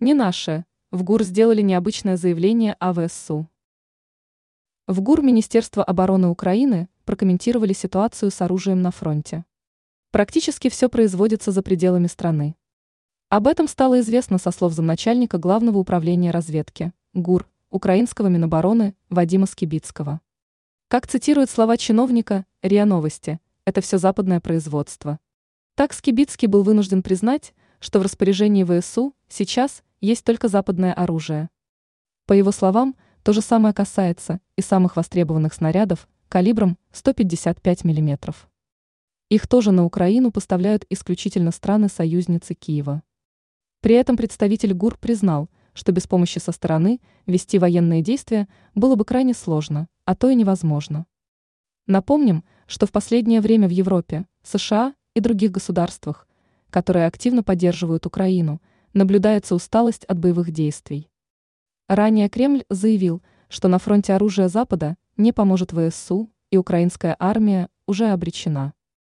Не наше. В ГУР сделали необычное заявление о ВСУ. В ГУР Министерства обороны Украины прокомментировали ситуацию с оружием на фронте. Практически все производится за пределами страны. Об этом стало известно со слов замначальника Главного управления разведки ГУР украинского Минобороны Вадима Скибицкого. Как цитирует слова чиновника РИА Новости, это все западное производство. Так Скибицкий был вынужден признать, что в распоряжении ВСУ сейчас есть только западное оружие. По его словам, то же самое касается и самых востребованных снарядов калибром 155 мм. Их тоже на Украину поставляют исключительно страны-союзницы Киева. При этом представитель ГУР признал, что без помощи со стороны вести военные действия было бы крайне сложно, а то и невозможно. Напомним, что в последнее время в Европе, США и других государствах, которые активно поддерживают Украину, наблюдается усталость от боевых действий. Ранее Кремль заявил, что на фронте оружия Запада не поможет ВСУ, и украинская армия уже обречена.